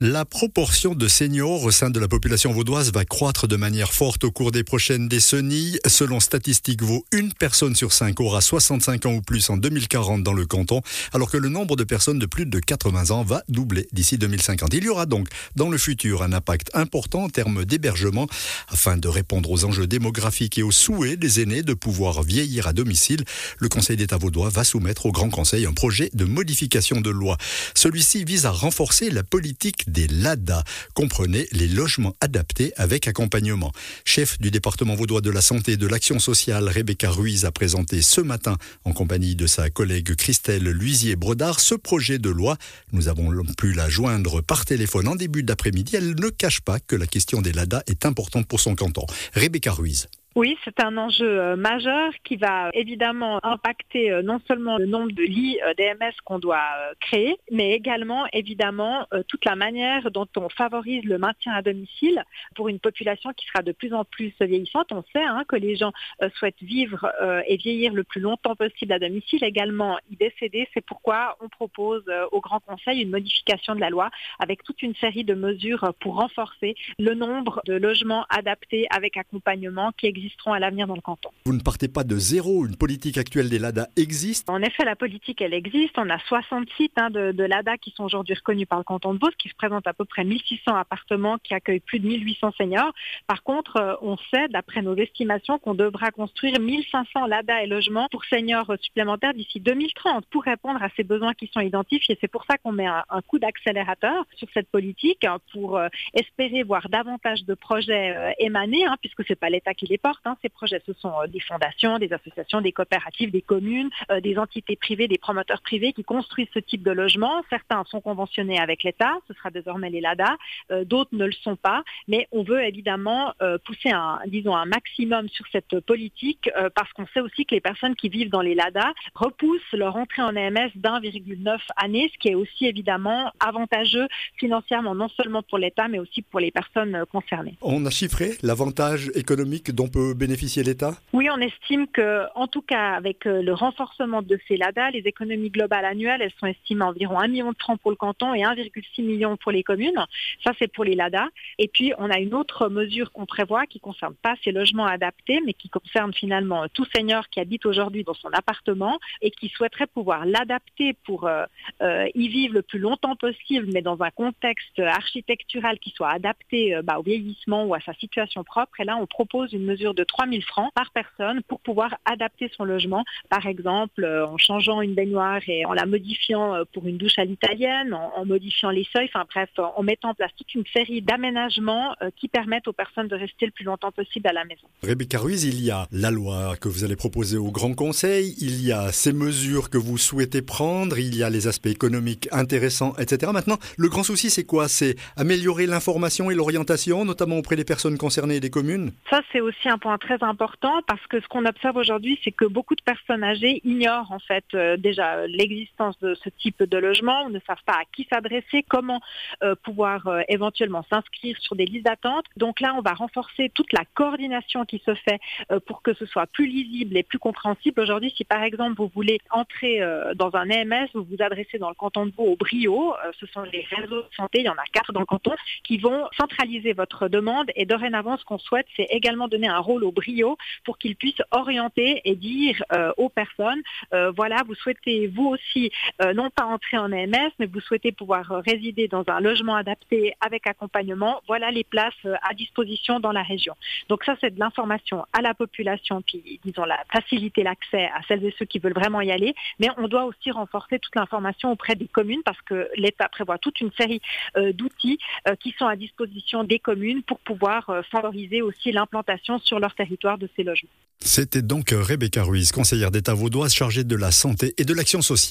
La proportion de seniors au sein de la population vaudoise va croître de manière forte au cours des prochaines décennies. Selon Statistique Vaud, une personne sur cinq aura 65 ans ou plus en 2040 dans le canton, alors que le nombre de personnes de plus de 80 ans va doubler d'ici 2050. Il y aura donc dans le futur un impact important en termes d'hébergement afin de répondre aux enjeux démographiques et aux souhaits des aînés de pouvoir vieillir à domicile. Le Conseil d'État vaudois va soumettre au Grand Conseil un projet de modification de loi. Celui-ci vise à renforcer la politique des LADA. Comprenez les logements adaptés avec accompagnement. Chef du département vaudois de la santé et de l'action sociale, Rebecca Ruiz a présenté ce matin, en compagnie de sa collègue Christelle Luisier-Brodard, ce projet de loi. Nous avons pu la joindre par téléphone en début d'après-midi. Elle ne cache pas que la question des LADA est importante pour son canton. Rebecca Ruiz. Oui, c'est un enjeu euh, majeur qui va évidemment impacter euh, non seulement le nombre de lits euh, DMS qu'on doit créer, mais également évidemment toute la manière dont on favorise le maintien à domicile pour une population qui sera de plus en plus vieillissante. On sait hein, que les gens souhaitent vivre et vieillir le plus longtemps possible à domicile, également y décéder. C'est pourquoi on propose au Grand Conseil une modification de la loi avec toute une série de mesures pour renforcer le nombre de logements adaptés avec accompagnement qui existent à l'avenir dans le canton. Vous ne partez pas de zéro, une politique actuelle des LADA existe En effet, la politique, elle existe. On a 60 sites hein, de, LADA qui sont aujourd'hui reconnus par le canton de Beauce, qui représentent à peu près 1600 appartements qui accueillent plus de 1800 seniors. Par contre, euh, on sait, d'après nos estimations, qu'on devra construire 1500 LADA et logements pour seniors supplémentaires d'ici 2030 pour répondre à ces besoins qui sont identifiés. C'est pour ça qu'on met un, coup d'accélérateur sur cette politique hein, pour euh, espérer voir davantage de projets euh, émaner, hein, puisque c'est pas l'État qui les porte, ces projets. Ce sont euh, des fondations, des associations, des coopératives, des communes, euh, des entités privées, des promoteurs privés qui construisent ce type de logement. Certains sont conventionnés avec l'État, ce sera désormais les LADA, euh, d'autres ne le sont pas, mais on veut évidemment pousser un, disons, un maximum sur cette politique parce qu'on sait aussi que les personnes qui vivent dans les LADA repoussent leur entrée en EMS d'1,9 année, ce qui est aussi évidemment avantageux financièrement, non seulement pour l'État, mais aussi pour les personnes concernées. On a chiffré l'avantage économique dont bénéficier l'État? Oui, on estime que, en tout cas, avec euh, le renforcement de ces LADA, les économies globales annuelles, elles sont estimées à environ 1 million de francs pour le canton et 1,6 million pour les communes. Ça, c'est pour les LADA. Et puis, on a une autre mesure qu'on prévoit qui ne concerne pas ces logements adaptés, mais qui concerne finalement tout seigneur qui habite aujourd'hui dans son appartement et qui souhaiterait pouvoir l'adapter pour euh, euh, y vivre le plus longtemps possible, mais dans un contexte architectural qui soit adapté bah, au vieillissement ou à sa situation propre. Et là, on propose une mesure de 3 000 francs par personne pour pouvoir adapter son logement, par exemple euh, en changeant une baignoire et en la modifiant euh, pour une douche à l'italienne, en, modifiant les seuils, enfin bref, en mettant en place toute une série d'aménagements euh, qui permettent aux personnes de rester le plus longtemps possible à la maison. Rebecca Ruiz, il y a la loi que vous allez proposer au Grand Conseil, il y a ces mesures que vous souhaitez prendre, il y a les aspects économiques intéressants, etc. Maintenant, le grand souci, c'est quoi? C'est améliorer l'information et l'orientation, notamment auprès des personnes concernées et des communes? Ça, c'est aussi un point très important parce que ce qu'on observe aujourd'hui, c'est que beaucoup de personnes âgées ignorent en fait euh, déjà l'existence de ce type de logement, ne savent pas à qui s'adresser, comment euh, pouvoir euh, éventuellement s'inscrire sur des listes d'attente. Donc là, on va renforcer toute la coordination qui se fait pour que ce soit plus lisible et plus compréhensible. Aujourd'hui, si par exemple vous voulez entrer dans un EMS, vous vous adressez dans le canton de Vaud au Brio, ce sont les réseaux de santé, il y en a quatre dans le canton, qui vont centraliser votre demande et dorénavant, ce qu'on souhaite, c'est également donner un au brio pour qu'ils puissent orienter et dire euh, aux personnes, euh, voilà, vous souhaitez vous aussi euh, non pas entrer en EMS, mais vous souhaitez pouvoir résider dans un logement adapté avec accompagnement, voilà les places à disposition dans la région. Donc ça, c'est de l'information à la population, puis disons la faciliter l'accès à celles et ceux qui veulent vraiment y aller, mais on doit aussi renforcer toute l'information auprès des communes parce que l'État prévoit toute une série d'outils qui sont à disposition des communes pour pouvoir favoriser aussi l'implantation leur territoire de ces logements. C'était donc Rebecca Ruiz, conseillère d'État vaudoise chargée de la santé et de l'action sociale.